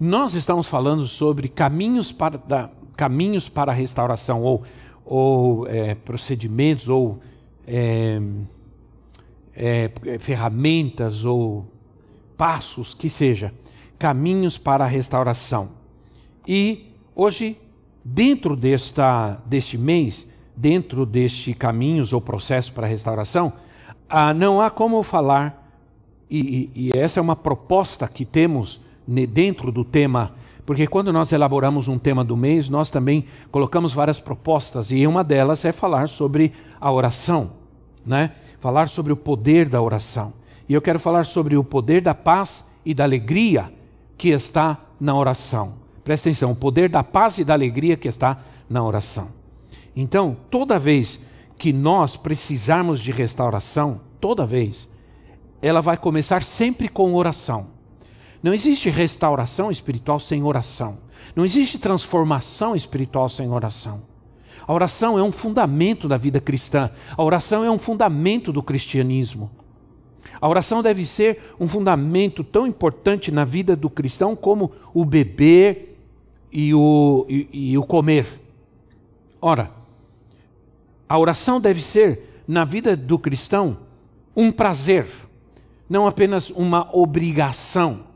Nós estamos falando sobre caminhos para, da, caminhos para a restauração, ou, ou é, procedimentos, ou é, é, ferramentas, ou passos, que seja, caminhos para a restauração. E hoje, dentro desta, deste mês, dentro deste caminhos ou processo para a restauração, ah, não há como falar, e, e, e essa é uma proposta que temos dentro do tema, porque quando nós elaboramos um tema do mês, nós também colocamos várias propostas, e uma delas é falar sobre a oração, né? falar sobre o poder da oração. E eu quero falar sobre o poder da paz e da alegria que está na oração. Presta atenção, o poder da paz e da alegria que está na oração. Então, toda vez que nós precisarmos de restauração, toda vez, ela vai começar sempre com oração. Não existe restauração espiritual sem oração. Não existe transformação espiritual sem oração. A oração é um fundamento da vida cristã. A oração é um fundamento do cristianismo. A oração deve ser um fundamento tão importante na vida do cristão como o beber e o, e, e o comer. Ora, a oração deve ser, na vida do cristão, um prazer, não apenas uma obrigação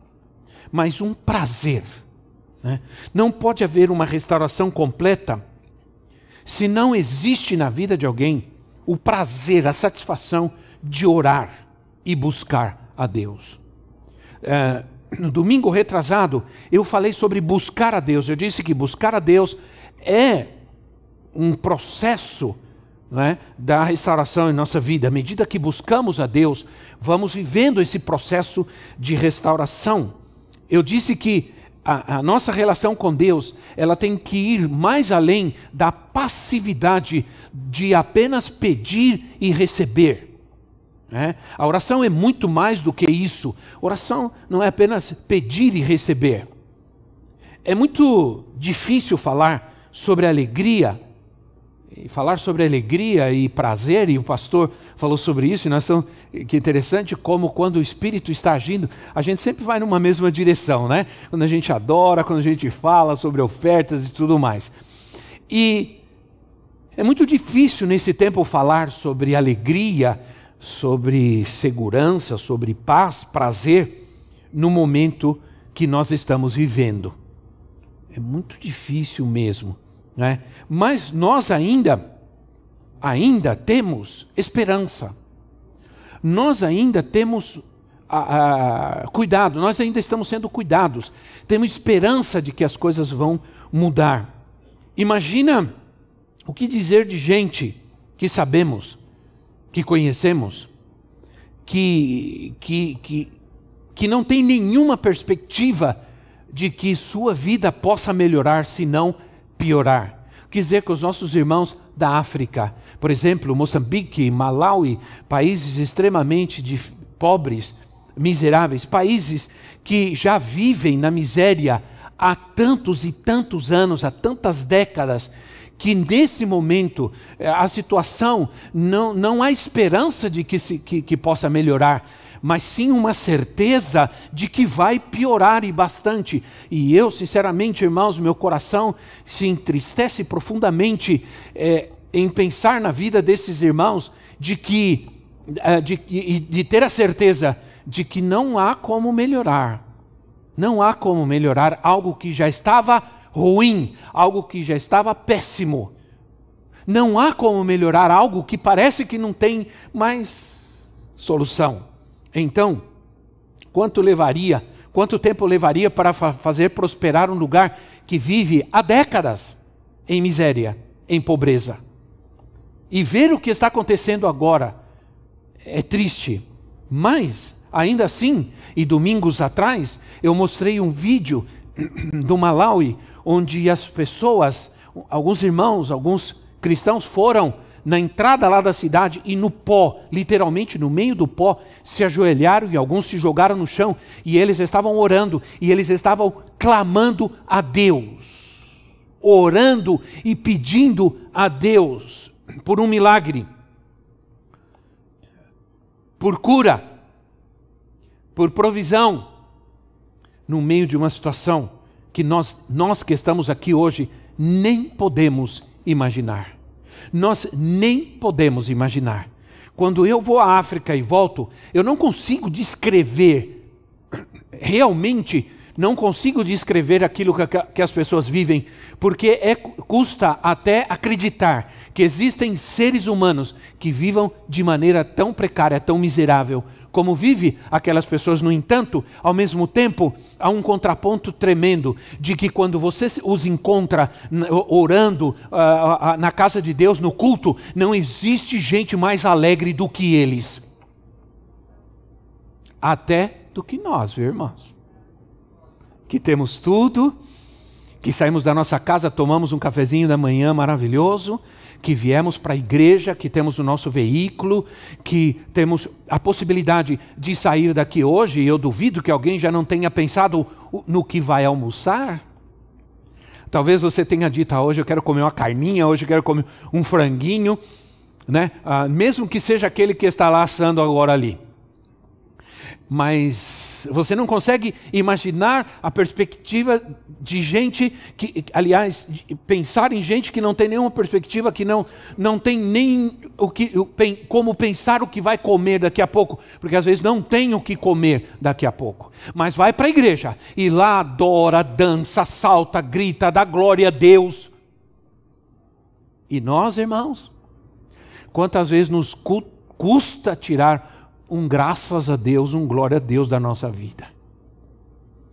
mas um prazer. Né? Não pode haver uma restauração completa se não existe na vida de alguém o prazer, a satisfação de orar e buscar a Deus. É, no domingo retrasado, eu falei sobre buscar a Deus. Eu disse que buscar a Deus é um processo é, da restauração em nossa vida. À medida que buscamos a Deus, vamos vivendo esse processo de restauração eu disse que a, a, nossa relação com Deus ela tem que ir mais além da passividade de apenas pedir e receber. Né? A oração é muito mais do que isso. Oração não é apenas pedir e receber. É muito difícil falar sobre alegria e falar sobre alegria e prazer, e o pastor falou sobre isso, e nós estamos, que interessante como quando o Espírito está agindo, a gente sempre vai numa mesma direção, né? Quando a gente adora, quando a gente fala sobre ofertas e tudo mais. E é muito difícil nesse tempo falar sobre alegria, sobre segurança, sobre paz, prazer, no momento que nós estamos vivendo. É muito difícil mesmo. Né? Mas nós ainda, ainda temos esperança. Nós ainda temos a, a, cuidado, nós ainda estamos sendo cuidados. Temos esperança de que as coisas vão mudar. Imagina o que dizer de gente que sabemos, que conhecemos, que, que, que, que não tem nenhuma perspectiva de que sua vida possa melhorar se não piorar. Quer dizer que os nossos irmãos da África, por exemplo, Moçambique, Malawi, países extremamente pobres, miseráveis, países que já vivem na miséria há tantos e tantos anos, há tantas décadas, que nesse momento eh, a situação não, não há esperança de que, se, que, que possa melhorar mas sim uma certeza de que vai piorar e bastante. E eu, sinceramente, irmãos, meu coração se entristece profundamente é, em pensar na vida desses irmãos, de que, é, de, de, de ter a certeza de que não há como melhorar. Não há como melhorar algo que já estava ruim, algo que já estava péssimo. Não há como melhorar algo que parece que não tem mais solução. Então, quanto levaria, quanto tempo levaria para fa fazer prosperar um lugar que vive há décadas em miséria, em pobreza? E ver o que está acontecendo agora é triste, mas ainda assim, e domingos atrás, eu mostrei um vídeo do Malawi, onde as pessoas, alguns irmãos, alguns cristãos foram na entrada lá da cidade e no pó, literalmente no meio do pó, se ajoelharam e alguns se jogaram no chão e eles estavam orando e eles estavam clamando a Deus, orando e pedindo a Deus por um milagre, por cura, por provisão, no meio de uma situação que nós, nós que estamos aqui hoje nem podemos imaginar. Nós nem podemos imaginar. Quando eu vou à África e volto, eu não consigo descrever, realmente não consigo descrever aquilo que, que as pessoas vivem, porque é, custa até acreditar que existem seres humanos que vivam de maneira tão precária, tão miserável, como vive aquelas pessoas. No entanto, ao mesmo tempo, há um contraponto tremendo de que quando você os encontra orando uh, na casa de Deus, no culto, não existe gente mais alegre do que eles. Até do que nós, viu, irmãos? Que temos tudo, que saímos da nossa casa, tomamos um cafezinho da manhã maravilhoso, que viemos para a igreja, que temos o nosso veículo, que temos a possibilidade de sair daqui hoje, e eu duvido que alguém já não tenha pensado no que vai almoçar. Talvez você tenha dito, ah, hoje eu quero comer uma carninha, hoje eu quero comer um franguinho, né? Ah, mesmo que seja aquele que está lá assando agora ali. Mas você não consegue imaginar a perspectiva de gente que, aliás, pensar em gente que não tem nenhuma perspectiva, que não, não tem nem o que, como pensar o que vai comer daqui a pouco, porque às vezes não tem o que comer daqui a pouco. Mas vai para a igreja e lá adora, dança, salta, grita, dá glória a Deus. E nós, irmãos, quantas vezes nos custa tirar um graças a Deus, um glória a Deus da nossa vida.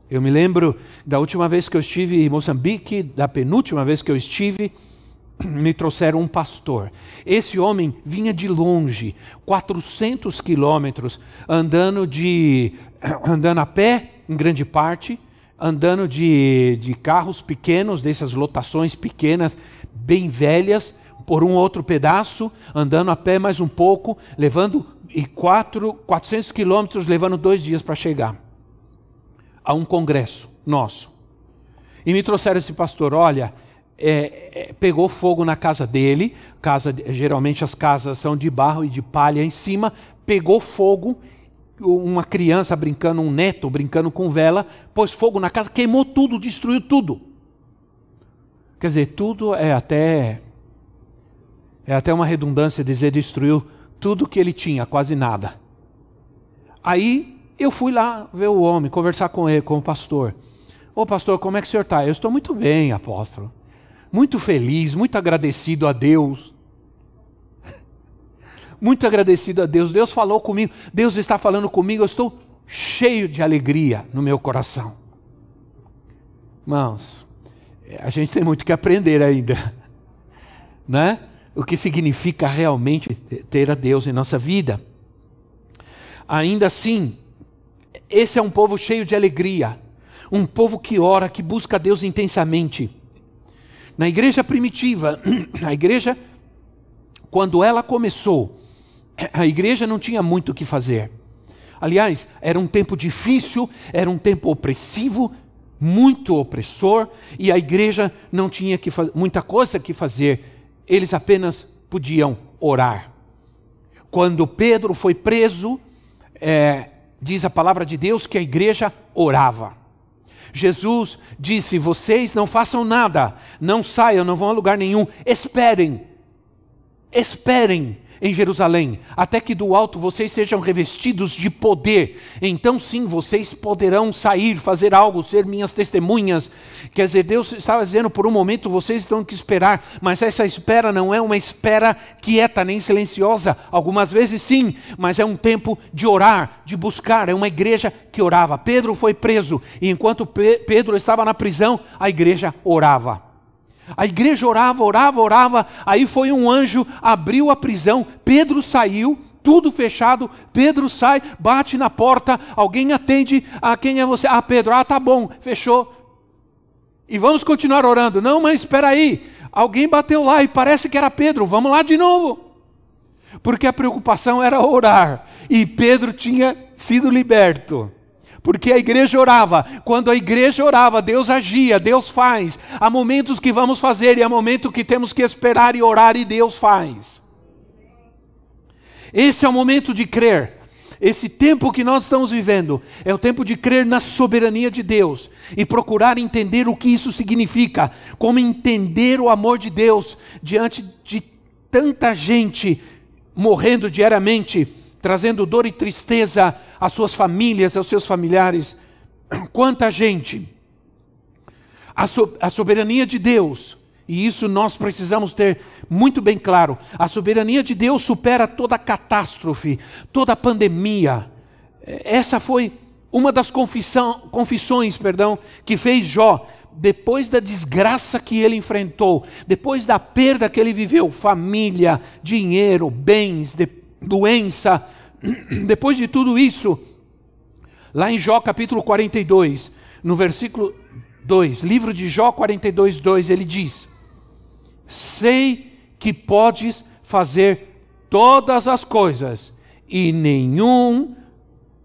Eu me lembro da última vez que eu estive em Moçambique, da penúltima vez que eu estive, me trouxeram um pastor. Esse homem vinha de longe, 400 quilômetros, andando de andando a pé, em grande parte, andando de, de carros pequenos, dessas lotações pequenas, bem velhas, por um outro pedaço, andando a pé mais um pouco, levando e quatro, 400 quilômetros, levando dois dias para chegar a um congresso nosso. E me trouxeram esse pastor, olha, é, é, pegou fogo na casa dele, casa, geralmente as casas são de barro e de palha em cima, pegou fogo, uma criança brincando, um neto brincando com vela, pôs fogo na casa, queimou tudo, destruiu tudo. Quer dizer, tudo é até é até uma redundância dizer destruiu tudo que ele tinha, quase nada. Aí eu fui lá ver o homem, conversar com ele, com o pastor. Ô pastor, como é que o senhor está? Eu estou muito bem, apóstolo. Muito feliz, muito agradecido a Deus. Muito agradecido a Deus. Deus falou comigo, Deus está falando comigo, eu estou cheio de alegria no meu coração. Irmãos, a gente tem muito que aprender ainda, né? O que significa realmente ter a Deus em nossa vida. Ainda assim, esse é um povo cheio de alegria, um povo que ora, que busca a Deus intensamente. Na igreja primitiva, a igreja, quando ela começou, a igreja não tinha muito o que fazer. Aliás, era um tempo difícil, era um tempo opressivo, muito opressor, e a igreja não tinha que muita coisa que fazer eles apenas podiam orar. Quando Pedro foi preso, é, diz a palavra de Deus que a igreja orava. Jesus disse: Vocês não façam nada, não saiam, não vão a lugar nenhum, esperem, esperem em Jerusalém, até que do alto vocês sejam revestidos de poder. Então sim, vocês poderão sair, fazer algo, ser minhas testemunhas. Quer dizer, Deus estava dizendo por um momento vocês estão que esperar, mas essa espera não é uma espera quieta nem silenciosa. Algumas vezes sim, mas é um tempo de orar, de buscar. É uma igreja que orava. Pedro foi preso e enquanto Pedro estava na prisão, a igreja orava. A igreja orava, orava, orava. Aí foi um anjo, abriu a prisão. Pedro saiu, tudo fechado. Pedro sai, bate na porta. Alguém atende. Ah, quem é você? Ah, Pedro. Ah, tá bom. Fechou. E vamos continuar orando. Não, mas espera aí. Alguém bateu lá e parece que era Pedro. Vamos lá de novo. Porque a preocupação era orar. E Pedro tinha sido liberto. Porque a igreja orava. Quando a igreja orava, Deus agia, Deus faz. Há momentos que vamos fazer e há momentos que temos que esperar e orar e Deus faz. Esse é o momento de crer. Esse tempo que nós estamos vivendo é o tempo de crer na soberania de Deus e procurar entender o que isso significa, como entender o amor de Deus diante de tanta gente morrendo diariamente, trazendo dor e tristeza às suas famílias, aos seus familiares. Quanta gente! A, so a soberania de Deus e isso nós precisamos ter muito bem claro. A soberania de Deus supera toda catástrofe, toda pandemia. Essa foi uma das confissão, confissões perdão, que fez Jó depois da desgraça que ele enfrentou, depois da perda que ele viveu família, dinheiro, bens, de, doença depois de tudo isso, lá em Jó capítulo 42, no versículo 2, livro de Jó 42, 2, ele diz: Sei que podes fazer todas as coisas, e nenhum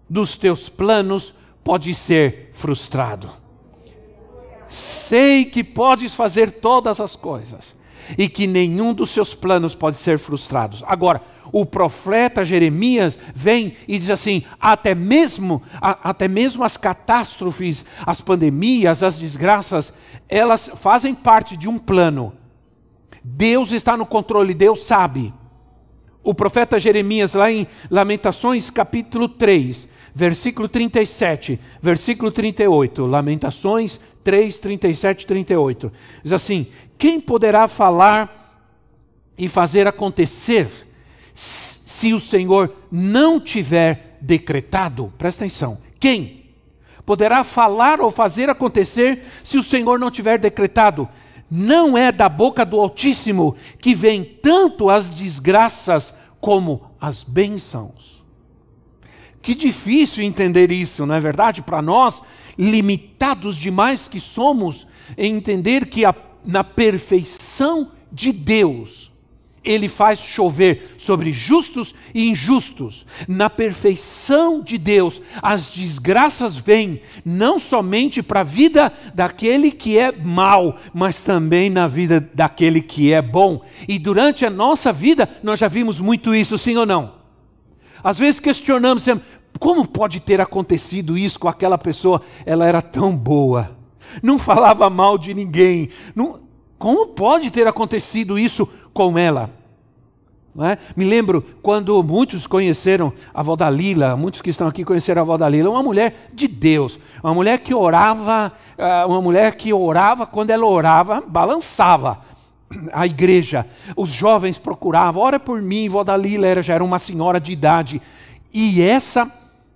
dos teus planos pode ser frustrado. Sei que podes fazer todas as coisas, e que nenhum dos seus planos pode ser frustrado. Agora, o profeta Jeremias vem e diz assim: até mesmo, a, até mesmo as catástrofes, as pandemias, as desgraças, elas fazem parte de um plano. Deus está no controle, Deus sabe. O profeta Jeremias, lá em Lamentações capítulo 3, versículo 37, versículo 38, Lamentações 3, 37 e 38, diz assim: Quem poderá falar e fazer acontecer se o Senhor não tiver decretado? Presta atenção. Quem? Poderá falar ou fazer acontecer se o Senhor não tiver decretado? não é da boca do Altíssimo que vem tanto as desgraças como as bênçãos. Que difícil entender isso, não é verdade? Para nós, limitados demais que somos, entender que a, na perfeição de Deus, ele faz chover sobre justos e injustos. Na perfeição de Deus, as desgraças vêm não somente para a vida daquele que é mal, mas também na vida daquele que é bom. E durante a nossa vida, nós já vimos muito isso, sim ou não? Às vezes questionamos, como pode ter acontecido isso com aquela pessoa? Ela era tão boa, não falava mal de ninguém. Não, como pode ter acontecido isso com ela? É? Me lembro quando muitos conheceram a avó Dalila, muitos que estão aqui conheceram a avó Dalila, uma mulher de Deus, uma mulher que orava, ah, uma mulher que orava, quando ela orava, balançava a igreja. Os jovens procuravam, ora por mim, avó Dalila era, já era uma senhora de idade. E essa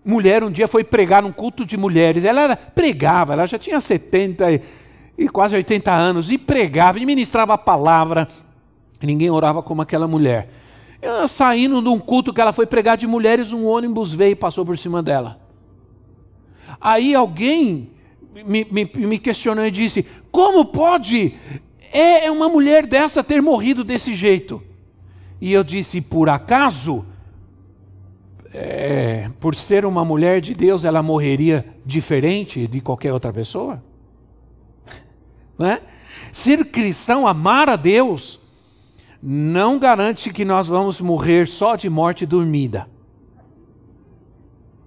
mulher um dia foi pregar num culto de mulheres. Ela era, pregava, ela já tinha 70 e, e quase 80 anos, e pregava, e ministrava a palavra. Ninguém orava como aquela mulher. Saindo de um culto que ela foi pregar de mulheres, um ônibus veio e passou por cima dela. Aí alguém me, me, me questionou e disse: Como pode é, é uma mulher dessa ter morrido desse jeito? E eu disse: Por acaso, é, por ser uma mulher de Deus, ela morreria diferente de qualquer outra pessoa? Não é? Ser cristão, amar a Deus, não garante que nós vamos morrer só de morte dormida.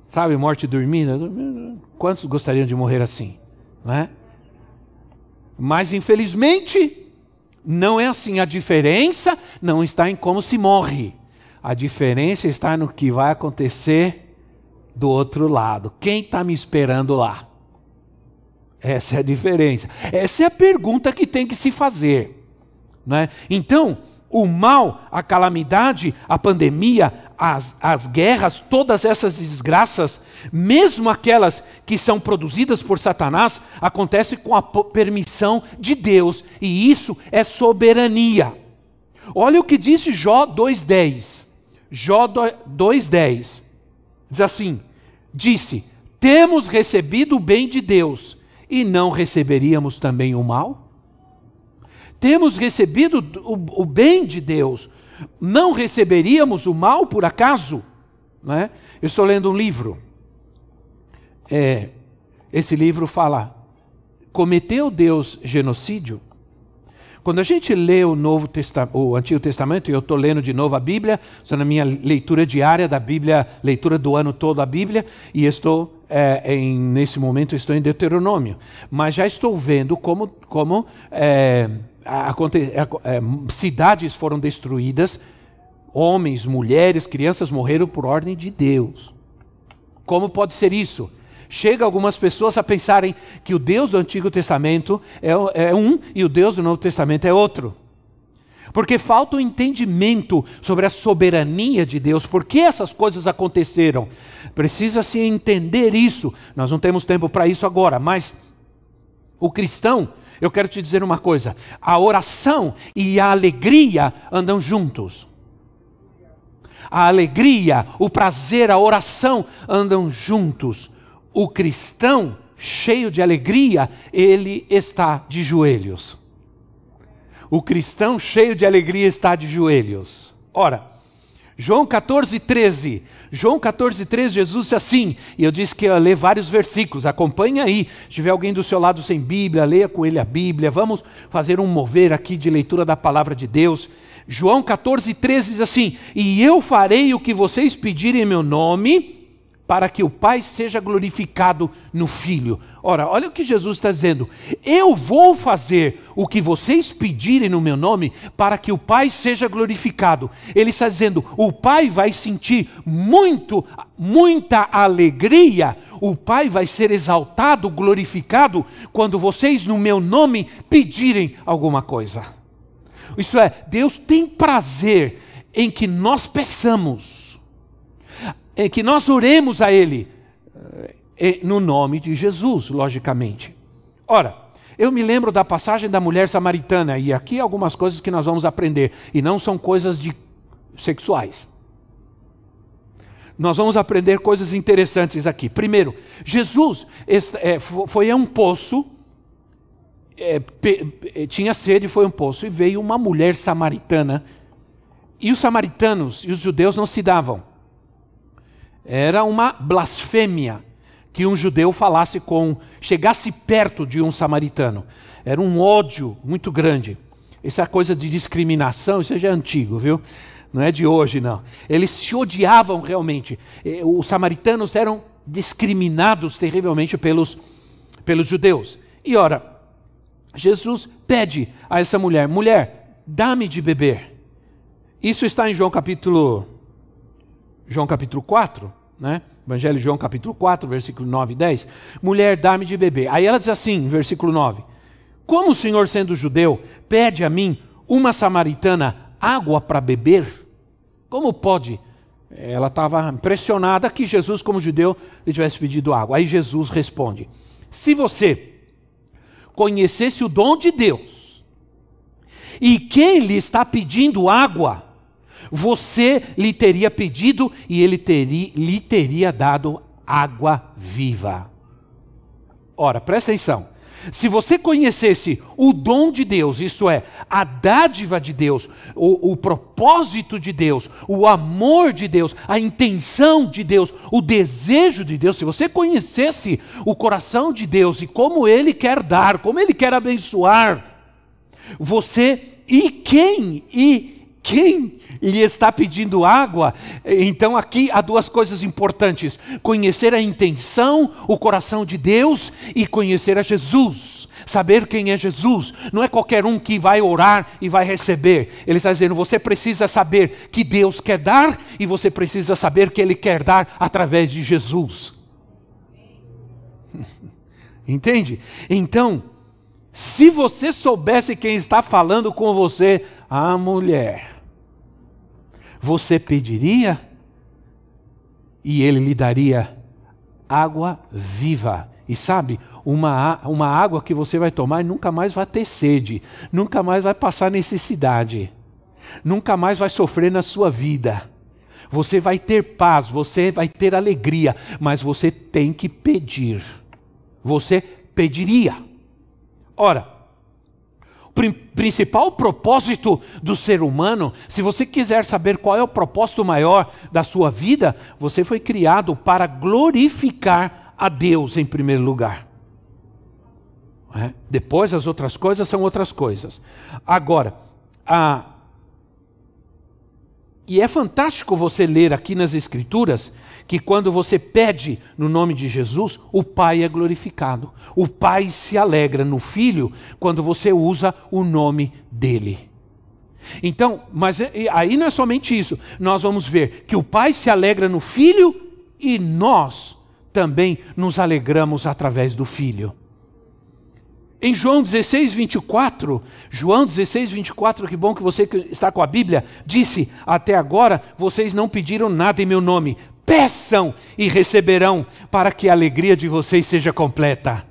Sabe, morte dormida? Quantos gostariam de morrer assim? Não é? Mas infelizmente, não é assim. A diferença não está em como se morre. A diferença está no que vai acontecer do outro lado. Quem está me esperando lá? Essa é a diferença. Essa é a pergunta que tem que se fazer. Não é? Então, o mal, a calamidade, a pandemia, as, as guerras, todas essas desgraças, mesmo aquelas que são produzidas por Satanás, acontecem com a permissão de Deus, e isso é soberania. Olha o que disse Jó 2,10. Jó 2,10 diz assim: Disse: Temos recebido o bem de Deus, e não receberíamos também o mal? Temos recebido o, o bem de Deus, não receberíamos o mal por acaso? Né? Eu estou lendo um livro. É, esse livro fala: cometeu Deus genocídio? Quando a gente lê o, Novo o Antigo Testamento, e eu estou lendo de novo a Bíblia, estou na minha leitura diária da Bíblia, leitura do ano todo a Bíblia, e estou, é, em, nesse momento, estou em Deuteronômio. Mas já estou vendo como, como é, é, cidades foram destruídas, homens, mulheres, crianças morreram por ordem de Deus. Como pode ser isso? chega algumas pessoas a pensarem que o Deus do Antigo Testamento é, é um e o Deus do Novo Testamento é outro. Porque falta o entendimento sobre a soberania de Deus, por que essas coisas aconteceram. Precisa-se entender isso. Nós não temos tempo para isso agora, mas o cristão, eu quero te dizer uma coisa: a oração e a alegria andam juntos. A alegria, o prazer, a oração andam juntos o cristão cheio de alegria, ele está de joelhos. O cristão cheio de alegria está de joelhos. Ora, João 14, 13. João 14, 13, Jesus disse assim, e eu disse que ia ler vários versículos, acompanhe aí. Se tiver alguém do seu lado sem Bíblia, leia com ele a Bíblia. Vamos fazer um mover aqui de leitura da palavra de Deus. João 14, 13 diz assim: E eu farei o que vocês pedirem em meu nome para que o Pai seja glorificado no Filho. Ora, olha o que Jesus está dizendo. Eu vou fazer o que vocês pedirem no meu nome para que o Pai seja glorificado. Ele está dizendo: o Pai vai sentir muito, muita alegria. O Pai vai ser exaltado, glorificado, quando vocês, no meu nome, pedirem alguma coisa. Isto é, Deus tem prazer em que nós peçamos é que nós oremos a Ele é, no nome de Jesus, logicamente. Ora, eu me lembro da passagem da mulher samaritana, e aqui algumas coisas que nós vamos aprender, e não são coisas de sexuais. Nós vamos aprender coisas interessantes aqui. Primeiro, Jesus é, foi a um poço, tinha sede, foi a um poço, e veio uma mulher samaritana, e os samaritanos e os judeus não se davam. Era uma blasfêmia que um judeu falasse com, chegasse perto de um samaritano. Era um ódio muito grande. Essa coisa de discriminação, isso já é antigo, viu? Não é de hoje, não. Eles se odiavam realmente. Os samaritanos eram discriminados terrivelmente pelos, pelos judeus. E ora, Jesus pede a essa mulher: mulher, dá-me de beber. Isso está em João capítulo João capítulo 4, né? Evangelho de João capítulo 4, versículo 9 e 10. Mulher, dá-me de beber. Aí ela diz assim, versículo 9: Como o Senhor, sendo judeu, pede a mim, uma samaritana, água para beber? Como pode? Ela estava impressionada que Jesus, como judeu, lhe tivesse pedido água. Aí Jesus responde: Se você conhecesse o dom de Deus, e quem lhe está pedindo água, você lhe teria pedido e ele teria, lhe teria dado água viva. Ora, presta atenção. Se você conhecesse o dom de Deus, isso é, a dádiva de Deus, o, o, propósito de Deus, o amor de Deus, a intenção de Deus, o desejo de Deus, se você conhecesse o coração de Deus e como Ele quer dar, como Ele quer abençoar, você e quem e quem lhe está pedindo água? Então aqui há duas coisas importantes: conhecer a intenção, o coração de Deus e conhecer a Jesus. Saber quem é Jesus, não é qualquer um que vai orar e vai receber. Ele está dizendo: você precisa saber que Deus quer dar e você precisa saber que Ele quer dar através de Jesus. Entende? Então, se você soubesse quem está falando com você, a mulher, você pediria e ele lhe daria água viva. E sabe, uma, uma água que você vai tomar e nunca mais vai ter sede, nunca mais vai passar necessidade, nunca mais vai sofrer na sua vida. Você vai ter paz, você vai ter alegria, mas você tem que pedir. Você pediria. Ora, principal propósito do ser humano, se você quiser saber qual é o propósito maior da sua vida, você foi criado para glorificar a Deus em primeiro lugar. É? Depois as outras coisas são outras coisas. Agora, a... e é fantástico você ler aqui nas Escrituras que quando você pede no nome de Jesus, o Pai é glorificado. O Pai se alegra no Filho quando você usa o nome dele. Então, mas aí não é somente isso. Nós vamos ver que o Pai se alegra no Filho e nós também nos alegramos através do Filho. Em João 16, 24, João 16, 24, que bom que você está com a Bíblia, disse: Até agora vocês não pediram nada em meu nome. Peçam e receberão, para que a alegria de vocês seja completa.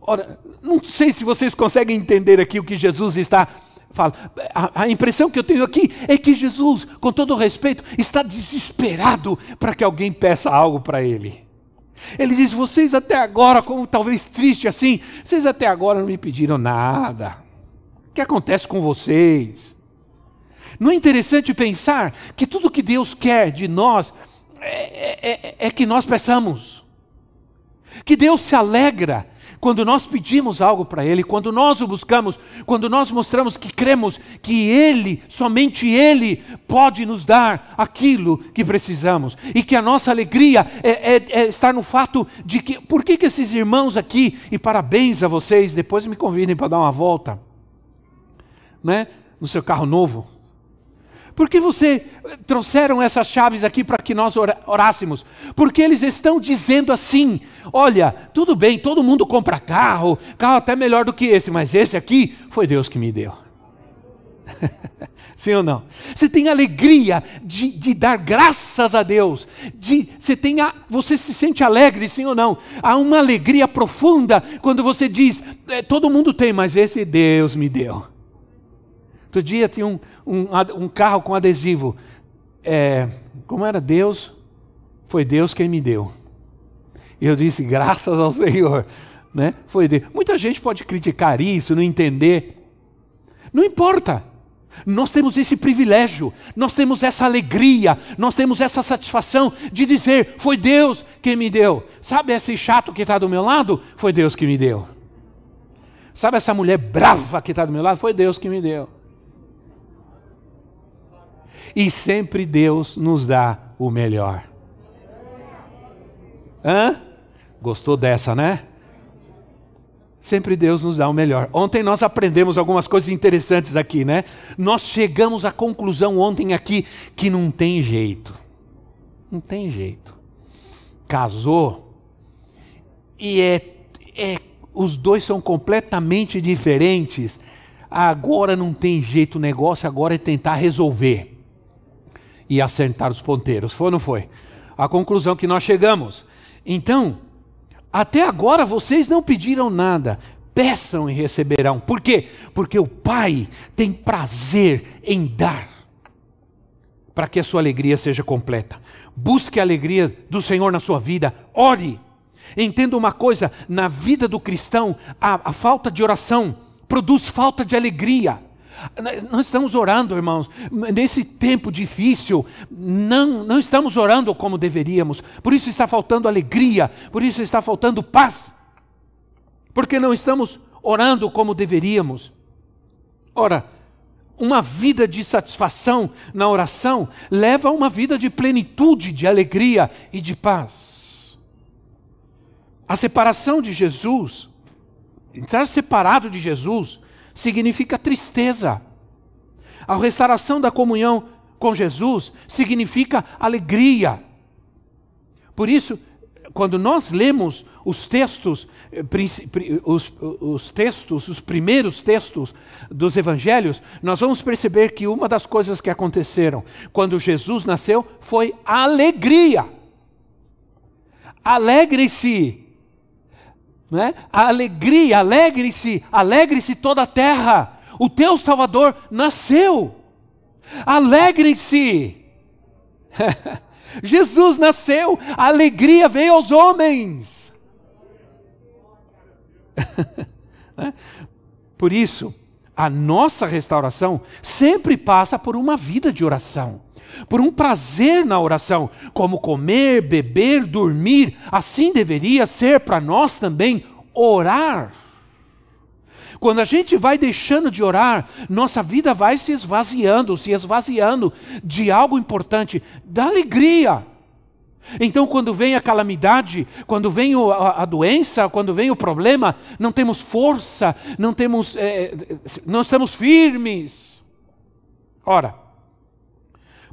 Ora, não sei se vocês conseguem entender aqui o que Jesus está falando. A, a impressão que eu tenho aqui é que Jesus, com todo respeito, está desesperado para que alguém peça algo para ele. Ele diz: Vocês até agora, como talvez triste assim, vocês até agora não me pediram nada. O que acontece com vocês? Não é interessante pensar que tudo que Deus quer de nós é, é, é, é que nós peçamos. Que Deus se alegra quando nós pedimos algo para Ele, quando nós o buscamos, quando nós mostramos que cremos que Ele, somente Ele, pode nos dar aquilo que precisamos. E que a nossa alegria é, é, é estar no fato de que, por que, que esses irmãos aqui, e parabéns a vocês, depois me convidem para dar uma volta, né, no seu carro novo. Por que você trouxeram essas chaves aqui para que nós orássemos? Porque eles estão dizendo assim: olha, tudo bem, todo mundo compra carro, carro até melhor do que esse, mas esse aqui foi Deus que me deu. Sim ou não? Você tem alegria de, de, dar graças a Deus. De, você, tem a, você se sente alegre, sim ou não? Há uma alegria profunda quando você diz: é, todo mundo tem, mas esse Deus me deu. Outro dia tinha um, um, um carro com adesivo. É, como era Deus? Foi Deus quem me deu. Eu disse, graças ao Senhor. Né? Foi Deus. Muita gente pode criticar isso, não entender. Não importa. Nós temos esse privilégio, nós temos essa alegria, nós temos essa satisfação de dizer: foi Deus quem me deu. Sabe esse chato que está do meu lado? Foi Deus que me deu. Sabe essa mulher brava que está do meu lado? Foi Deus que me deu. E sempre Deus nos dá o melhor. Hã? Gostou dessa, né? Sempre Deus nos dá o melhor. Ontem nós aprendemos algumas coisas interessantes aqui, né? Nós chegamos à conclusão ontem aqui que não tem jeito. Não tem jeito. Casou e é, é os dois são completamente diferentes. Agora não tem jeito, o negócio agora é tentar resolver e acertar os ponteiros. Foi ou não foi? A conclusão que nós chegamos. Então, até agora vocês não pediram nada. Peçam e receberão. Por quê? Porque o Pai tem prazer em dar para que a sua alegria seja completa. Busque a alegria do Senhor na sua vida. Ore. Entenda uma coisa: na vida do cristão, a, a falta de oração produz falta de alegria. Nós estamos orando, irmãos, nesse tempo difícil, não, não estamos orando como deveríamos, por isso está faltando alegria, por isso está faltando paz, porque não estamos orando como deveríamos. Ora, uma vida de satisfação na oração leva a uma vida de plenitude, de alegria e de paz. A separação de Jesus, estar separado de Jesus, significa tristeza. A restauração da comunhão com Jesus significa alegria. Por isso, quando nós lemos os textos, eh, os, os, textos, os primeiros textos dos evangelhos, nós vamos perceber que uma das coisas que aconteceram quando Jesus nasceu foi alegria. Alegre-se né? alegria, alegre-se, alegre-se toda a terra, o teu Salvador nasceu, alegrem-se. Jesus nasceu, a alegria veio aos homens. Né? Por isso, a nossa restauração sempre passa por uma vida de oração, por um prazer na oração, como comer, beber, dormir. Assim deveria ser para nós também orar. Quando a gente vai deixando de orar, nossa vida vai se esvaziando, se esvaziando de algo importante, da alegria. Então, quando vem a calamidade, quando vem a, doença, quando vem o problema, não temos força, não temos, é, não estamos firmes. Ora,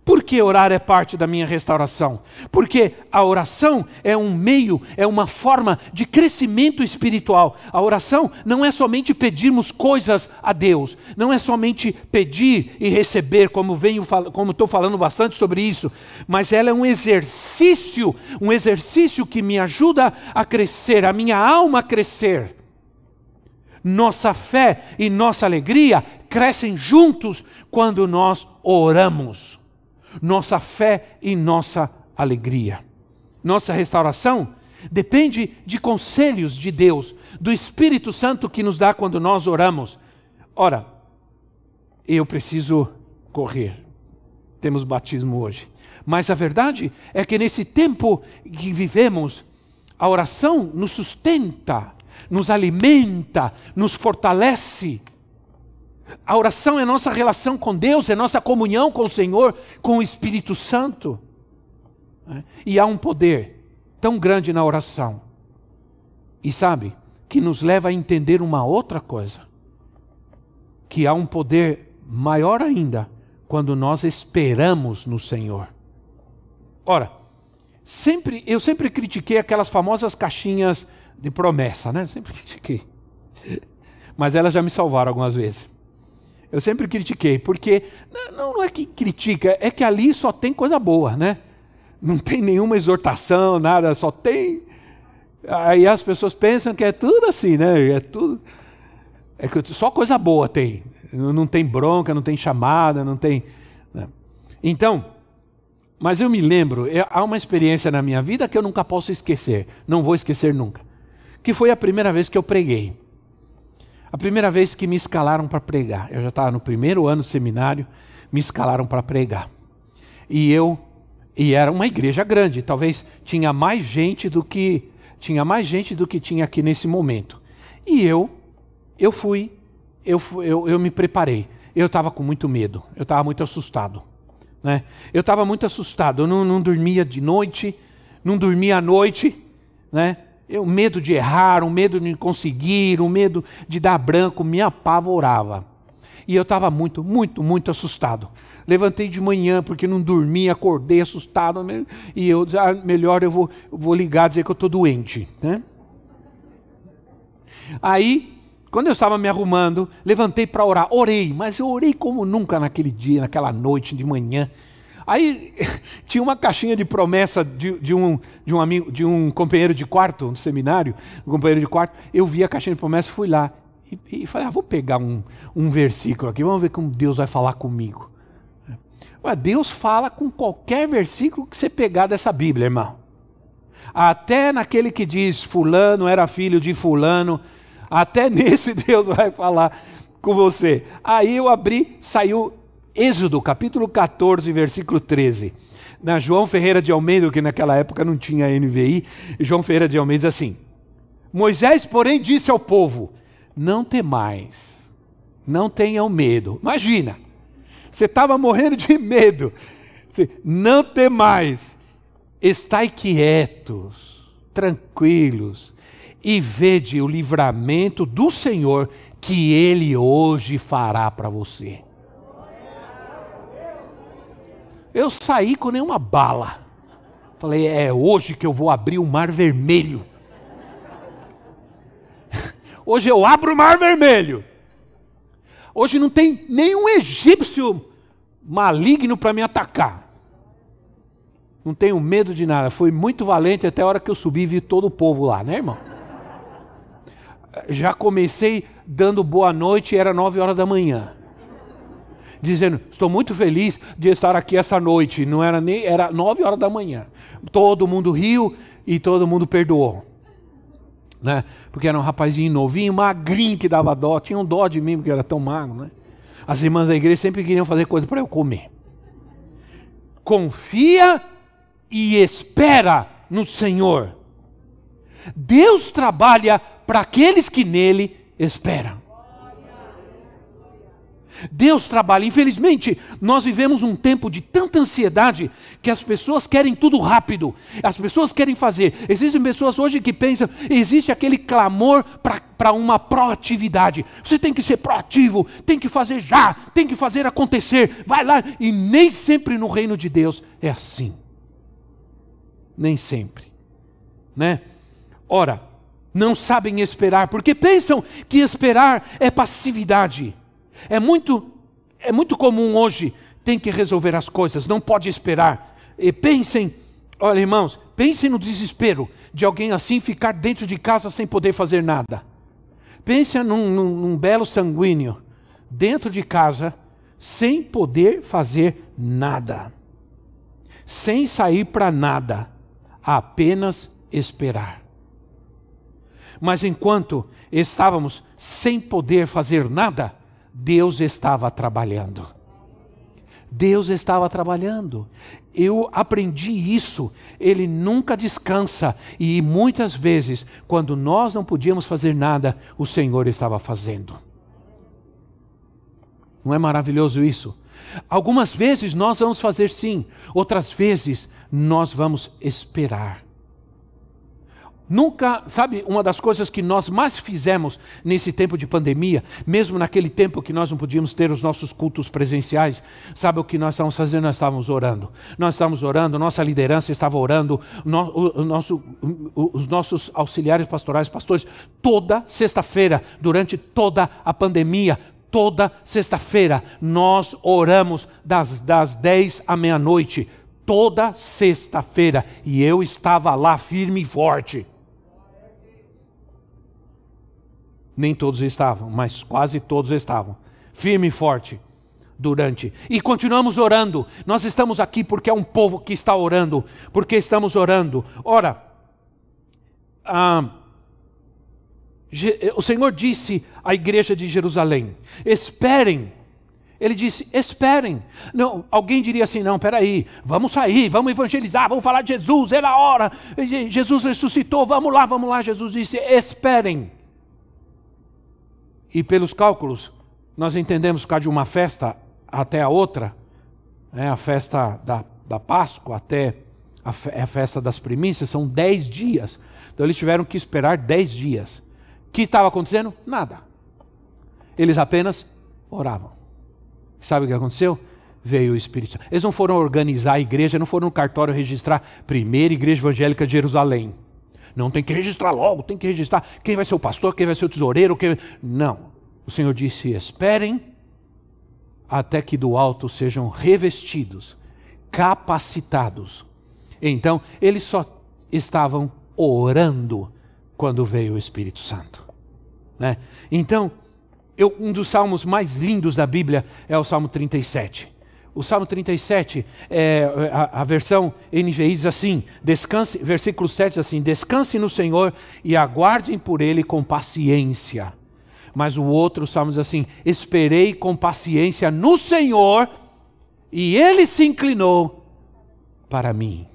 por que orar é parte da minha restauração? Porque a oração é um meio, é uma forma de crescimento espiritual. A oração não é somente pedirmos coisas a Deus, não é somente pedir e receber, como venho como estou falando bastante sobre isso, mas ela é um exercício, um exercício que me ajuda a crescer, a minha alma a crescer. Nossa fé e nossa alegria crescem juntos quando nós oramos nossa fé e nossa alegria. Nossa restauração depende de conselhos de Deus, do Espírito Santo que nos dá quando nós oramos. Ora, eu preciso correr. Temos batismo hoje. Mas a verdade é que nesse tempo que vivemos, a oração nos sustenta, nos alimenta, nos fortalece a oração é nossa relação com Deus, é nossa comunhão com o Senhor, com o Espírito Santo. Né? E há um poder tão grande na oração. E sabe, que nos leva a entender uma outra coisa: que há um poder maior ainda quando nós esperamos no Senhor. Ora, sempre eu sempre critiquei aquelas famosas caixinhas de promessa, né? Sempre critiquei. Mas elas já me salvaram algumas vezes. Eu sempre critiquei, porque não, não é que critica, é que ali só tem coisa boa, né? Não tem nenhuma exortação, nada, só tem. Aí as pessoas pensam que é tudo assim, né? É tudo. É que só coisa boa tem. Não tem bronca, não tem chamada, não tem. Né? Então, mas eu me lembro, é, há uma experiência na minha vida que eu nunca posso esquecer, não vou esquecer nunca. Que foi a primeira vez que eu preguei. A primeira vez que me escalaram para pregar, eu já estava no primeiro ano do seminário, me escalaram para pregar. E eu, e era uma igreja grande, talvez tinha mais gente do que tinha mais gente do que tinha aqui nesse momento. E eu, eu fui, eu, eu, eu me preparei. Eu estava com muito medo, eu estava muito assustado. Né? Eu estava muito assustado, eu não, não dormia de noite, não dormia à noite, né? O medo de errar, o medo de conseguir, o medo de dar branco me apavorava. E eu estava muito, muito, muito assustado. Levantei de manhã porque não dormi, acordei assustado. E eu ah, melhor eu vou, vou ligar dizer que eu estou doente. Né? Aí, quando eu estava me arrumando, levantei para orar. Orei, mas eu orei como nunca naquele dia, naquela noite de manhã. Aí tinha uma caixinha de promessa de, de, um, de, um amigo, de um companheiro de quarto, no seminário, um companheiro de quarto. Eu vi a caixinha de promessa, fui lá e, e falei: ah, vou pegar um, um versículo aqui, vamos ver como Deus vai falar comigo. Ué, Deus fala com qualquer versículo que você pegar dessa Bíblia, irmão. Até naquele que diz Fulano era filho de Fulano, até nesse Deus vai falar com você. Aí eu abri, saiu Êxodo, capítulo 14, versículo 13. Na João Ferreira de Almeida, que naquela época não tinha NVI, João Ferreira de Almeida diz assim: Moisés, porém, disse ao povo: Não temais, não tenham medo. Imagina, você estava morrendo de medo. Não temais, estai quietos, tranquilos, e vede o livramento do Senhor que Ele hoje fará para você. Eu saí com nenhuma bala. Falei, é hoje que eu vou abrir o mar vermelho. Hoje eu abro o mar vermelho. Hoje não tem nenhum egípcio maligno para me atacar. Não tenho medo de nada. Fui muito valente até a hora que eu subi e vi todo o povo lá, né, irmão? Já comecei dando boa noite, era nove horas da manhã dizendo: Estou muito feliz de estar aqui essa noite. Não era nem, era nove horas da manhã. Todo mundo riu e todo mundo perdoou. Né? Porque era um rapazinho novinho, magrinho que dava dó. Tinha um dó de mim porque era tão magro. Né? As irmãs da igreja sempre queriam fazer coisa para eu comer. Confia e espera no Senhor. Deus trabalha para aqueles que nele esperam. Deus trabalha. Infelizmente, nós vivemos um tempo de tanta ansiedade que as pessoas querem tudo rápido. As pessoas querem fazer. Existem pessoas hoje que pensam, existe aquele clamor para uma proatividade. Você tem que ser proativo, tem que fazer já, tem que fazer acontecer. Vai lá. E nem sempre no reino de Deus é assim. Nem sempre. Né? Ora, não sabem esperar, porque pensam que esperar é passividade. É muito, é muito comum hoje, tem que resolver as coisas, não pode esperar. E pensem, olha irmãos, pensem no desespero de alguém assim ficar dentro de casa sem poder fazer nada. Pense num, num, num belo sanguíneo, dentro de casa, sem poder fazer nada. Sem sair para nada, apenas esperar. Mas enquanto estávamos sem poder fazer nada, Deus estava trabalhando. Deus estava trabalhando. Eu aprendi isso. Ele nunca descansa. E muitas vezes, quando nós não podíamos fazer nada, o Senhor estava fazendo. Não é maravilhoso isso? Algumas vezes nós vamos fazer sim, outras vezes nós vamos esperar. Nunca, sabe, uma das coisas que nós mais fizemos nesse tempo de pandemia, mesmo naquele tempo que nós não podíamos ter os nossos cultos presenciais, sabe o que nós estávamos fazendo? Nós estávamos orando. Nós estávamos orando, nossa liderança estava orando, o, o nosso, os nossos auxiliares pastorais, pastores, toda sexta-feira, durante toda a pandemia, toda sexta-feira, nós oramos das, das 10 à meia-noite, toda sexta-feira, e eu estava lá firme e forte. Nem todos estavam, mas quase todos estavam. Firme e forte durante. E continuamos orando. Nós estamos aqui porque é um povo que está orando, porque estamos orando. Ora, o Senhor disse à igreja de Jerusalém: esperem. Ele disse: esperem. Não, alguém diria assim: não, peraí, vamos sair, vamos evangelizar, vamos falar de Jesus, era a hora. Jesus ressuscitou, vamos lá, vamos lá. Jesus disse: esperem. E pelos cálculos, nós entendemos que de uma festa até a outra, é a festa da, da Páscoa até a, é a festa das primícias, são dez dias. Então eles tiveram que esperar dez dias. O que estava acontecendo? Nada. Eles apenas oravam. Sabe o que aconteceu? Veio o Espírito Santo. Eles não foram organizar a igreja, não foram no cartório registrar primeira igreja evangélica de Jerusalém. Não, tem que registrar logo, tem que registrar quem vai ser o pastor, quem vai ser o tesoureiro. Quem... Não. O Senhor disse: esperem até que do alto sejam revestidos, capacitados. Então, eles só estavam orando quando veio o Espírito Santo. Né? Então, eu, um dos salmos mais lindos da Bíblia é o Salmo 37 o Salmo 37, é, a, a, versão NVI diz assim, descanse, versículo 7 diz assim, descanse no Senhor e aguardem por Ele com paciência. Mas o outro Salmo diz assim, esperei com paciência no Senhor e Ele se inclinou para mim.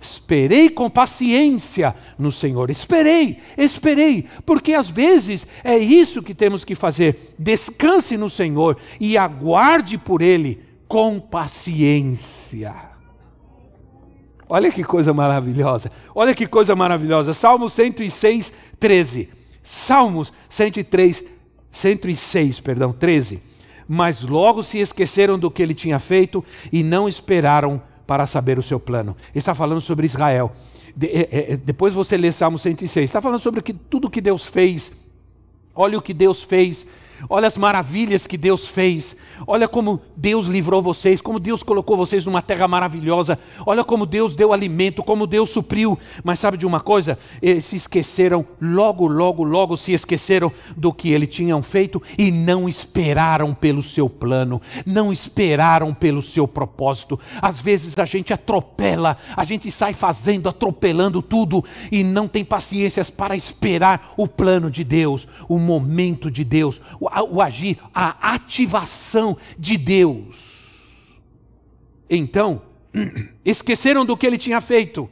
Esperei com paciência no Senhor. Esperei, esperei, porque às vezes é isso que temos que fazer. Descanse no Senhor e aguarde por Ele com paciência. Olha que coisa maravilhosa. Olha que coisa maravilhosa. Salmo 106, 13. Salmos 103, 106, perdão, 13. Mas logo se esqueceram do que ele tinha feito e não esperaram para saber o seu plano. Ele está falando sobre Israel. De, é, é, depois você lê Salmo 106. Está falando sobre que, tudo que Deus fez. Olha o que Deus fez olha as maravilhas que Deus fez, olha como Deus livrou vocês, como Deus colocou vocês numa terra maravilhosa, olha como Deus deu alimento, como Deus supriu. Mas sabe de uma coisa? Eles se esqueceram, logo, logo, logo se esqueceram do que eles tinham feito e não esperaram pelo seu plano, não esperaram pelo seu propósito. Às vezes a gente atropela, a gente sai fazendo, atropelando tudo e não tem paciências para esperar o plano de Deus, o momento de Deus, o, o agir, a ativação de Deus. Então, esqueceram do que ele tinha feito.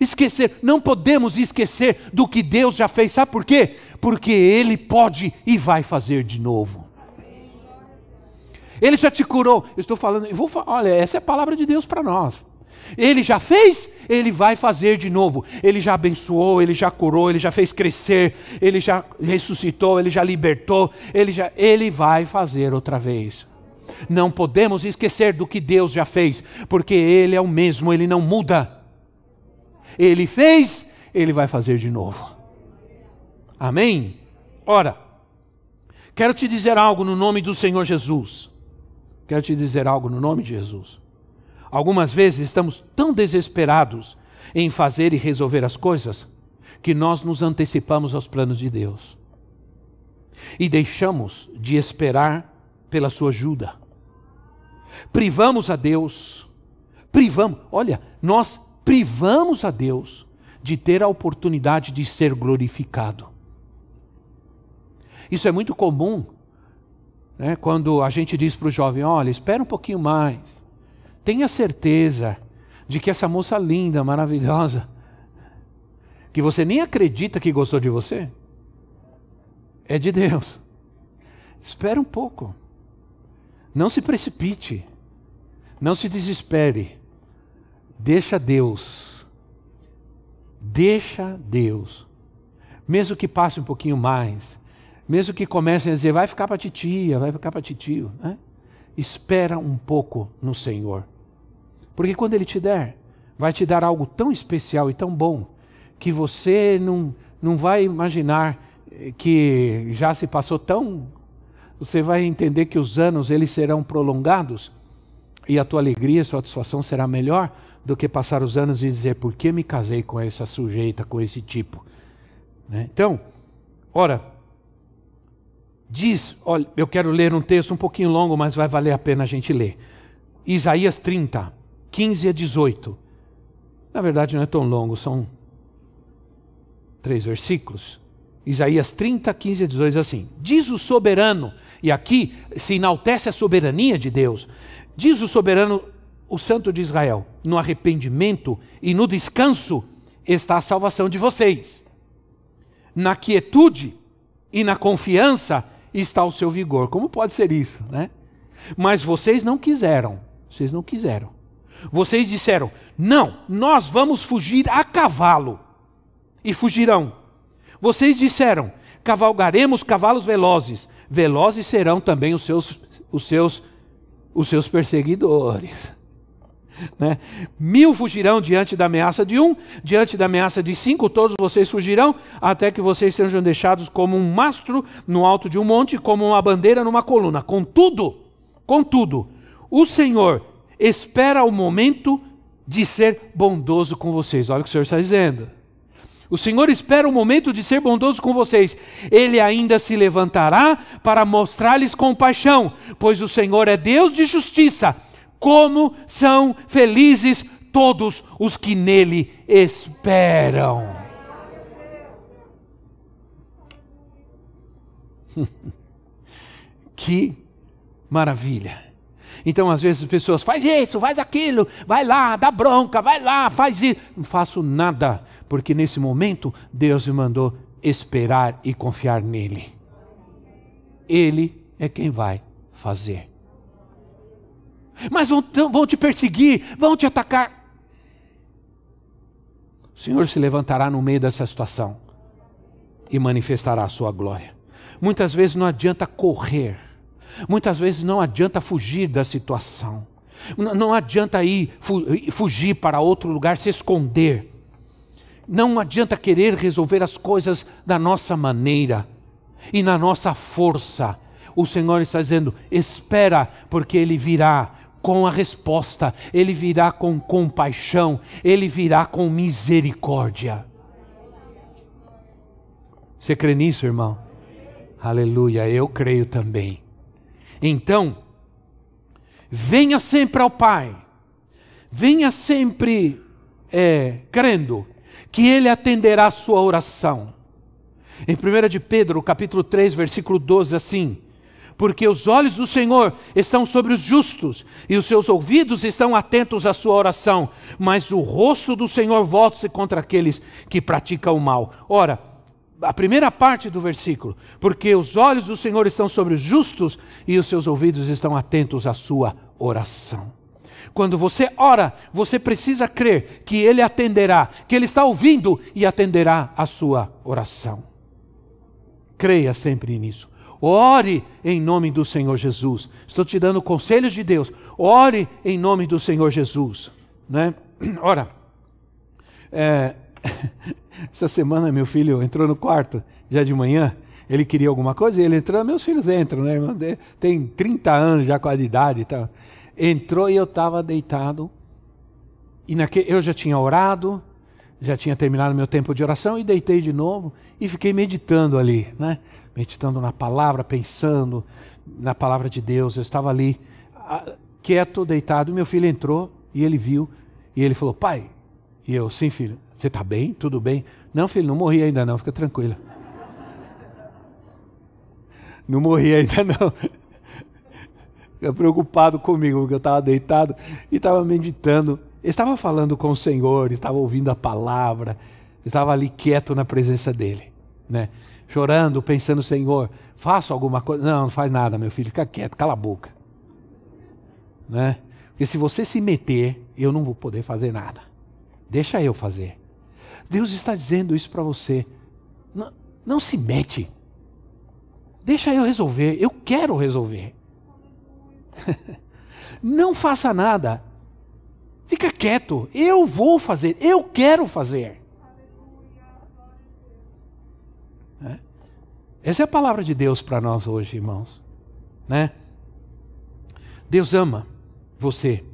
Esquecer, não podemos esquecer do que Deus já fez, sabe por quê? Porque Ele pode e vai fazer de novo. Ele já te curou. Eu estou falando, eu vou, olha, essa é a palavra de Deus para nós. Ele já fez, ele vai fazer de novo. Ele já abençoou, ele já curou, ele já fez crescer, ele já ressuscitou, ele já libertou, ele já ele vai fazer outra vez. Não podemos esquecer do que Deus já fez, porque ele é o mesmo, ele não muda. Ele fez, ele vai fazer de novo. Amém? Ora, quero te dizer algo no nome do Senhor Jesus. Quero te dizer algo no nome de Jesus. Algumas vezes estamos tão desesperados em fazer e resolver as coisas que nós nos antecipamos aos planos de Deus e deixamos de esperar pela sua ajuda. Privamos a Deus, privamos, olha, nós privamos a Deus de ter a oportunidade de ser glorificado. Isso é muito comum né, quando a gente diz para o jovem: olha, espera um pouquinho mais, tenha certeza de que essa moça linda, maravilhosa, que você nem acredita que gostou de você, é de Deus. Espera um pouco. Não se precipite. Não se desespere. Deixa Deus. Deixa Deus. Mesmo que passe um pouquinho mais, mesmo que comecem a dizer, vai ficar para titia, vai ficar para titio, né? espera um pouco no Senhor. Porque quando Ele te der, vai te dar algo tão especial e tão bom que você não, não vai imaginar que já se passou tão. Você vai entender que os anos eles serão prolongados e a tua alegria, a sua satisfação será melhor do que passar os anos e dizer por que me casei com essa sujeita, com esse tipo. Né? Então, ora, diz, olha, eu quero ler um texto um pouquinho longo, mas vai valer a pena a gente ler. Isaías 30, 15 a 18. Na verdade, não é tão longo, são três versículos. Isaías 30, 15 a 18 assim: Diz o soberano, e aqui se enaltece a soberania de Deus. Diz o soberano, o Santo de Israel: No arrependimento e no descanso está a salvação de vocês. Na quietude e na confiança está o seu vigor. Como pode ser isso, né? Mas vocês não quiseram. Vocês não quiseram. Vocês disseram: Não, nós vamos fugir a cavalo. E fugirão. Vocês disseram: Cavalgaremos cavalos velozes. Velozes serão também os seus, os seus, os seus perseguidores. Né? Mil fugirão diante da ameaça de um, diante da ameaça de cinco, todos vocês fugirão, até que vocês sejam deixados como um mastro no alto de um monte, como uma bandeira numa coluna. Contudo, contudo, o Senhor espera o momento de ser bondoso com vocês. Olha o que o Senhor está dizendo. O Senhor espera o momento de ser bondoso com vocês. Ele ainda se levantará para mostrar-lhes compaixão, pois o Senhor é Deus de justiça. Como são felizes todos os que nele esperam. que maravilha. Então, às vezes, as pessoas faz isso, faz aquilo, vai lá, dá bronca, vai lá, faz isso. Não faço nada, porque nesse momento Deus me mandou esperar e confiar nele. Ele é quem vai fazer. Mas vão, vão te perseguir, vão te atacar. O Senhor se levantará no meio dessa situação e manifestará a sua glória. Muitas vezes não adianta correr Muitas vezes não adianta fugir da situação. Não adianta ir fugir para outro lugar, se esconder. Não adianta querer resolver as coisas da nossa maneira. e na nossa força. O Senhor está dizendo: espera, porque Ele virá com a resposta, Ele virá com compaixão, Ele virá com misericórdia. Você crê nisso, irmão? Aleluia, eu creio também. Então, venha sempre ao Pai, venha sempre é, crendo que Ele atenderá a sua oração. Em 1 de Pedro, capítulo 3, versículo 12, assim, porque os olhos do Senhor estão sobre os justos e os seus ouvidos estão atentos à sua oração, mas o rosto do Senhor volta-se contra aqueles que praticam o mal. Ora, a primeira parte do versículo, porque os olhos do Senhor estão sobre os justos e os seus ouvidos estão atentos à sua oração. Quando você ora, você precisa crer que Ele atenderá, que Ele está ouvindo e atenderá a sua oração. Creia sempre nisso. Ore em nome do Senhor Jesus. Estou te dando conselhos de Deus. Ore em nome do Senhor Jesus. Né? Ora, é, essa semana meu filho entrou no quarto, já de manhã, ele queria alguma coisa, e ele entrou, meus filhos entram, né? Tem 30 anos já com a idade e tal. Entrou e eu estava deitado, e eu já tinha orado, já tinha terminado meu tempo de oração, e deitei de novo, e fiquei meditando ali, né? Meditando na palavra, pensando na palavra de Deus. Eu estava ali, quieto, deitado, meu filho entrou, e ele viu, e ele falou, pai, e eu, sim filho, você está bem? Tudo bem? Não, filho, não morri ainda não, fica tranquilo. Não morri ainda não. Fica preocupado comigo, porque eu estava deitado e estava meditando. Estava falando com o Senhor, estava ouvindo a palavra, estava ali quieto na presença dele, né? Chorando, pensando, Senhor, faça alguma coisa. Não, não faz nada, meu filho, fica quieto, cala a boca. Né? Porque se você se meter, eu não vou poder fazer nada. Deixa eu fazer. Deus está dizendo isso para você. Não, não se mete. Deixa eu resolver. Eu quero resolver. não faça nada. Fica quieto. Eu vou fazer. Eu quero fazer. É? Essa é a palavra de Deus para nós hoje, irmãos. Né? Deus ama você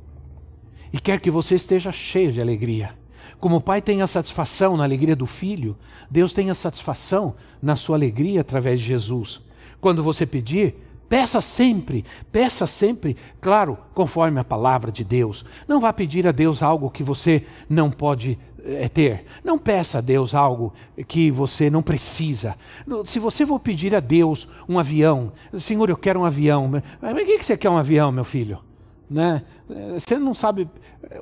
e quer que você esteja cheio de alegria. Como o pai tem a satisfação na alegria do filho, Deus tem a satisfação na sua alegria através de Jesus. Quando você pedir, peça sempre, peça sempre, claro, conforme a palavra de Deus. Não vá pedir a Deus algo que você não pode é, ter. Não peça a Deus algo que você não precisa. Se você for pedir a Deus um avião, Senhor, eu quero um avião. Mas o que você quer um avião, meu filho? Né? Você não sabe.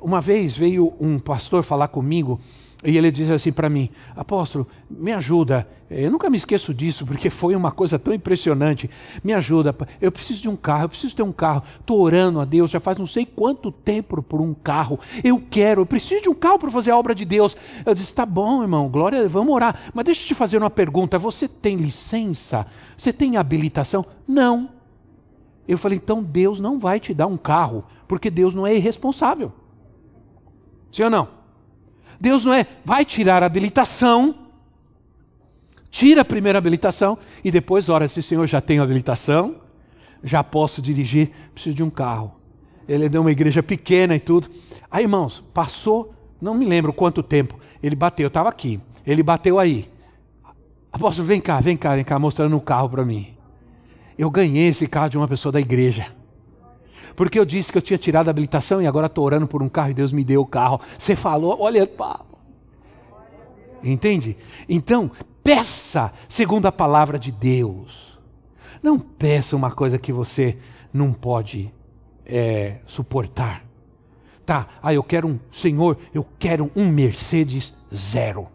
Uma vez veio um pastor falar comigo e ele disse assim para mim: Apóstolo, me ajuda. Eu nunca me esqueço disso, porque foi uma coisa tão impressionante. Me ajuda, eu preciso de um carro, eu preciso ter um carro. Estou orando a Deus já faz não sei quanto tempo por um carro. Eu quero, eu preciso de um carro para fazer a obra de Deus. Eu disse: Tá bom, irmão, glória, vamos orar. Mas deixa eu te fazer uma pergunta: Você tem licença? Você tem habilitação? Não. Eu falei, então Deus não vai te dar um carro, porque Deus não é irresponsável. Sim ou não? Deus não é, vai tirar a habilitação, tira a primeira habilitação e depois ora se Senhor já tenho habilitação, já posso dirigir, preciso de um carro. Ele deu uma igreja pequena e tudo. Aí, irmãos, passou, não me lembro quanto tempo, ele bateu, eu estava aqui, ele bateu aí. Apóstolo, vem cá, vem cá, vem cá, mostrando um carro para mim. Eu ganhei esse carro de uma pessoa da igreja. Porque eu disse que eu tinha tirado a habilitação e agora estou orando por um carro e Deus me deu o carro. Você falou, olha, pá. Entende? Então, peça segundo a palavra de Deus. Não peça uma coisa que você não pode é, suportar. Tá, ah, eu quero um, Senhor, eu quero um Mercedes zero.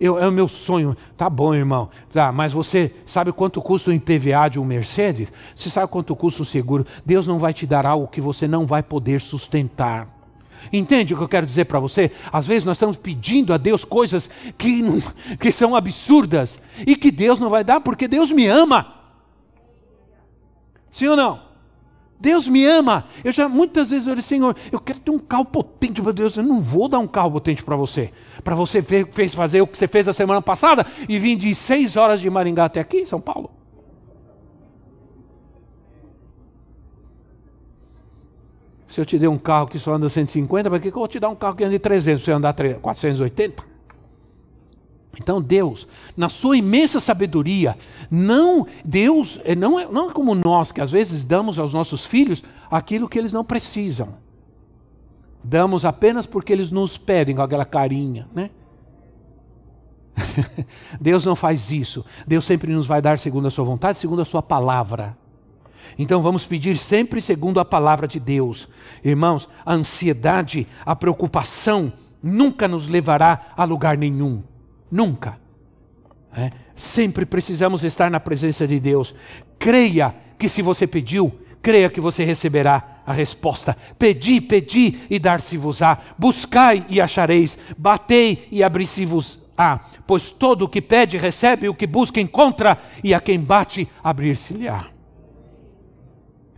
Eu, é o meu sonho. Tá bom, irmão. Tá, mas você sabe quanto custa o IPVA de um Mercedes? Você sabe quanto custa o seguro? Deus não vai te dar algo que você não vai poder sustentar. Entende o que eu quero dizer para você? Às vezes nós estamos pedindo a Deus coisas que, que são absurdas e que Deus não vai dar porque Deus me ama. Sim ou não? Deus me ama. Eu já muitas vezes eu disse, Senhor, eu quero ter um carro potente para Deus. Eu não vou dar um carro potente para você. Para você fez fazer o que você fez a semana passada e vir de seis horas de Maringá até aqui, São Paulo. Se eu te der um carro que só anda 150, para que eu vou te dar um carro que anda de 300, você andar 480? Então Deus, na sua imensa sabedoria, não Deus é, não é, não é como nós que às vezes damos aos nossos filhos aquilo que eles não precisam. Damos apenas porque eles nos pedem com aquela carinha, né? Deus não faz isso. Deus sempre nos vai dar segundo a sua vontade, segundo a sua palavra. Então vamos pedir sempre segundo a palavra de Deus. Irmãos, a ansiedade, a preocupação nunca nos levará a lugar nenhum. Nunca. É? Sempre precisamos estar na presença de Deus. Creia que se você pediu, creia que você receberá a resposta. Pedi, pedi e dar-se-vos-á. Buscai e achareis. Batei e abri-se-vos-á. Pois todo o que pede recebe, o que busca encontra, e a quem bate abrir-se-lhe-á.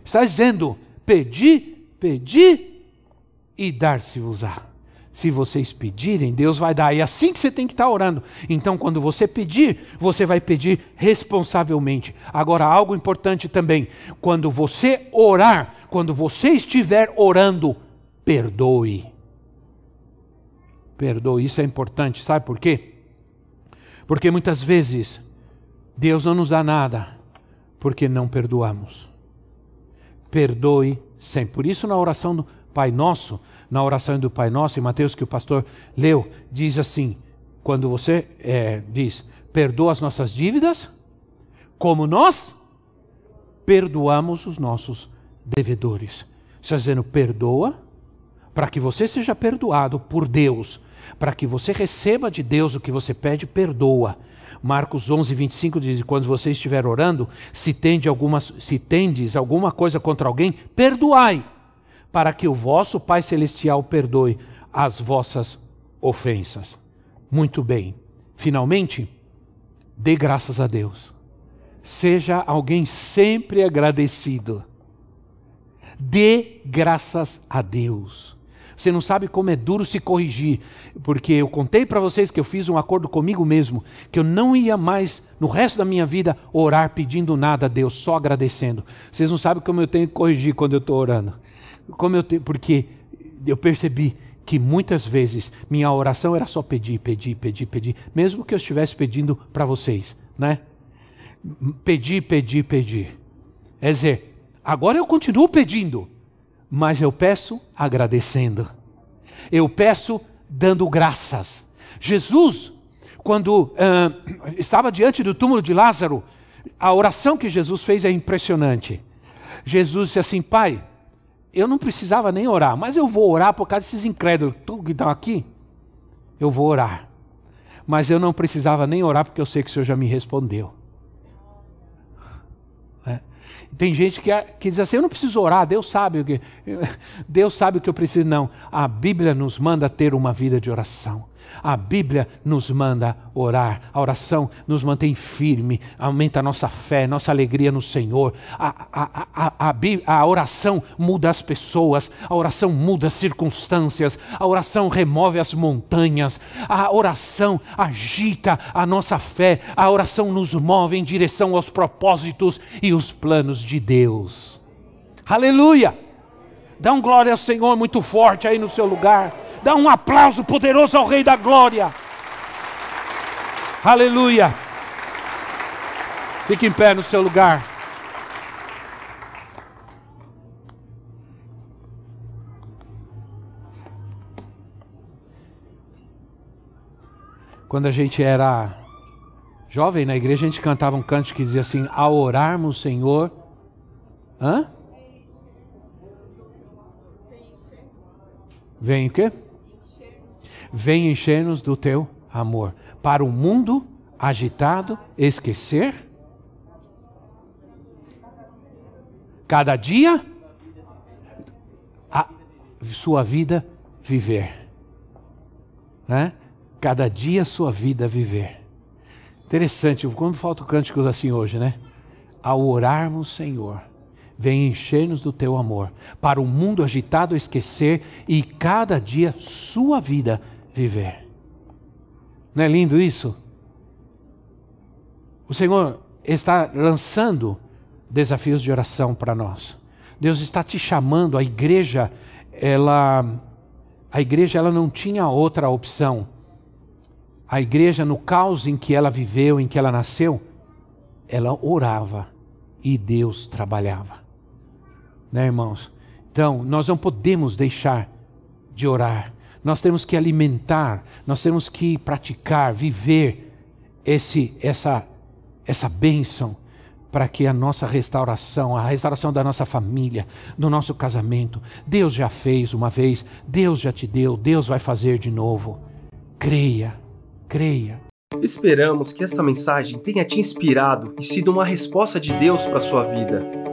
Está dizendo: pedi, pedi e dar-se-vos-á. Se vocês pedirem, Deus vai dar. E é assim que você tem que estar orando. Então, quando você pedir, você vai pedir responsavelmente. Agora, algo importante também: quando você orar, quando você estiver orando, perdoe. Perdoe, isso é importante, sabe por quê? Porque muitas vezes Deus não nos dá nada porque não perdoamos. Perdoe sempre. Por isso, na oração do Pai Nosso, na oração do Pai Nosso, em Mateus, que o pastor leu, diz assim: quando você é, diz, perdoa as nossas dívidas, como nós perdoamos os nossos devedores. Está dizendo, perdoa, para que você seja perdoado por Deus, para que você receba de Deus o que você pede, perdoa. Marcos 11, 25 diz: Quando você estiver orando, se, tende alguma, se tendes alguma coisa contra alguém, perdoai para que o vosso Pai Celestial perdoe as vossas ofensas. Muito bem. Finalmente, dê graças a Deus. Seja alguém sempre agradecido. Dê graças a Deus. Você não sabe como é duro se corrigir, porque eu contei para vocês que eu fiz um acordo comigo mesmo, que eu não ia mais, no resto da minha vida, orar pedindo nada a Deus, só agradecendo. Vocês não sabem como eu tenho que corrigir quando eu estou orando. Como eu te, porque eu percebi que muitas vezes minha oração era só pedir, pedir, pedir, pedir, mesmo que eu estivesse pedindo para vocês, né? Pedir, pedir, pedir. É dizer, agora eu continuo pedindo, mas eu peço agradecendo. Eu peço dando graças. Jesus, quando uh, estava diante do túmulo de Lázaro, a oração que Jesus fez é impressionante. Jesus disse assim: Pai, eu não precisava nem orar, mas eu vou orar por causa desses incrédulos que estão aqui. Eu vou orar. Mas eu não precisava nem orar porque eu sei que o Senhor já me respondeu. É. Tem gente que, que diz assim: eu não preciso orar, Deus sabe o que. Deus sabe o que eu preciso. Não. A Bíblia nos manda ter uma vida de oração. A Bíblia nos manda orar. A oração nos mantém firme, aumenta a nossa fé, nossa alegria no Senhor. A, a, a, a, a oração muda as pessoas, a oração muda as circunstâncias, a oração remove as montanhas, a oração agita a nossa fé, a oração nos move em direção aos propósitos e os planos de Deus. Aleluia! Dá um glória ao Senhor muito forte aí no seu lugar. Dá um aplauso poderoso ao Rei da Glória. Aleluia. Fique em pé no seu lugar. Quando a gente era jovem na igreja, a gente cantava um canto que dizia assim: Ao orarmos, Senhor. Hã? Vem o quê? Vem encher-nos do teu amor. Para o mundo agitado, esquecer. Cada dia, a sua vida viver. Né? Cada dia, sua vida viver. Interessante, como falta o cântico assim hoje, né? Ao orarmos, Senhor, vem encher-nos do teu amor, para o mundo agitado esquecer e cada dia sua vida viver. Não é lindo isso? O Senhor está lançando desafios de oração para nós. Deus está te chamando, a igreja, ela a igreja ela não tinha outra opção. A igreja no caos em que ela viveu, em que ela nasceu, ela orava e Deus trabalhava. Né, irmãos? Então, nós não podemos deixar de orar. Nós temos que alimentar, nós temos que praticar, viver esse essa essa bênção para que a nossa restauração, a restauração da nossa família, do nosso casamento, Deus já fez uma vez, Deus já te deu, Deus vai fazer de novo. Creia, creia. Esperamos que esta mensagem tenha te inspirado e sido uma resposta de Deus para a sua vida.